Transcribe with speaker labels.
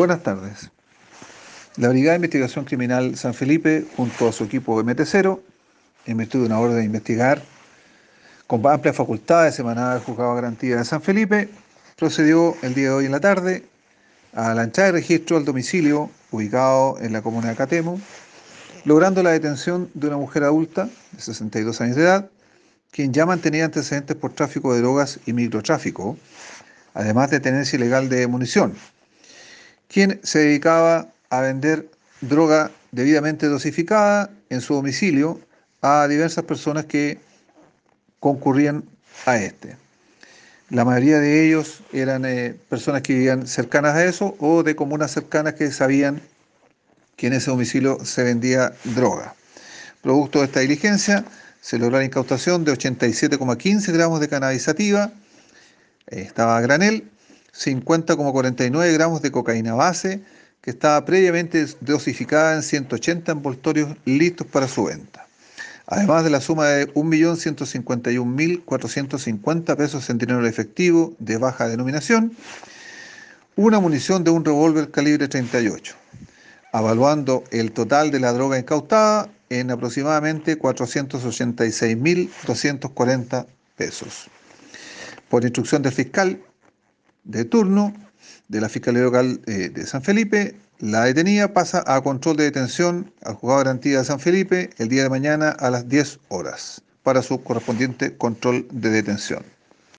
Speaker 1: Buenas tardes. La Brigada de Investigación Criminal San Felipe, junto a su equipo MT0, en virtud de una orden de investigar, con amplias facultades emanada del Juzgado de Garantía de San Felipe, procedió el día de hoy en la tarde a la de registro al domicilio ubicado en la comuna de Catemo, logrando la detención de una mujer adulta de 62 años de edad, quien ya mantenía antecedentes por tráfico de drogas y microtráfico, además de tenencia ilegal de munición, quien se dedicaba a vender droga debidamente dosificada en su domicilio a diversas personas que concurrían a este. La mayoría de ellos eran eh, personas que vivían cercanas a eso o de comunas cercanas que sabían que en ese domicilio se vendía droga. Producto de esta diligencia, se logró la incautación de 87,15 gramos de cannabisativa, eh, estaba a granel, 50,49 gramos de cocaína base, que estaba previamente dosificada en 180 envoltorios listos para su venta. Además de la suma de 1.151.450 pesos en dinero efectivo de baja denominación, una munición de un revólver calibre 38, evaluando el total de la droga incautada en aproximadamente 486.240 pesos. Por instrucción del fiscal de turno de la Fiscalía Local eh, de San Felipe, la detenida pasa a control de detención al juzgado de garantía de San Felipe el día de mañana a las 10 horas para su correspondiente control de detención.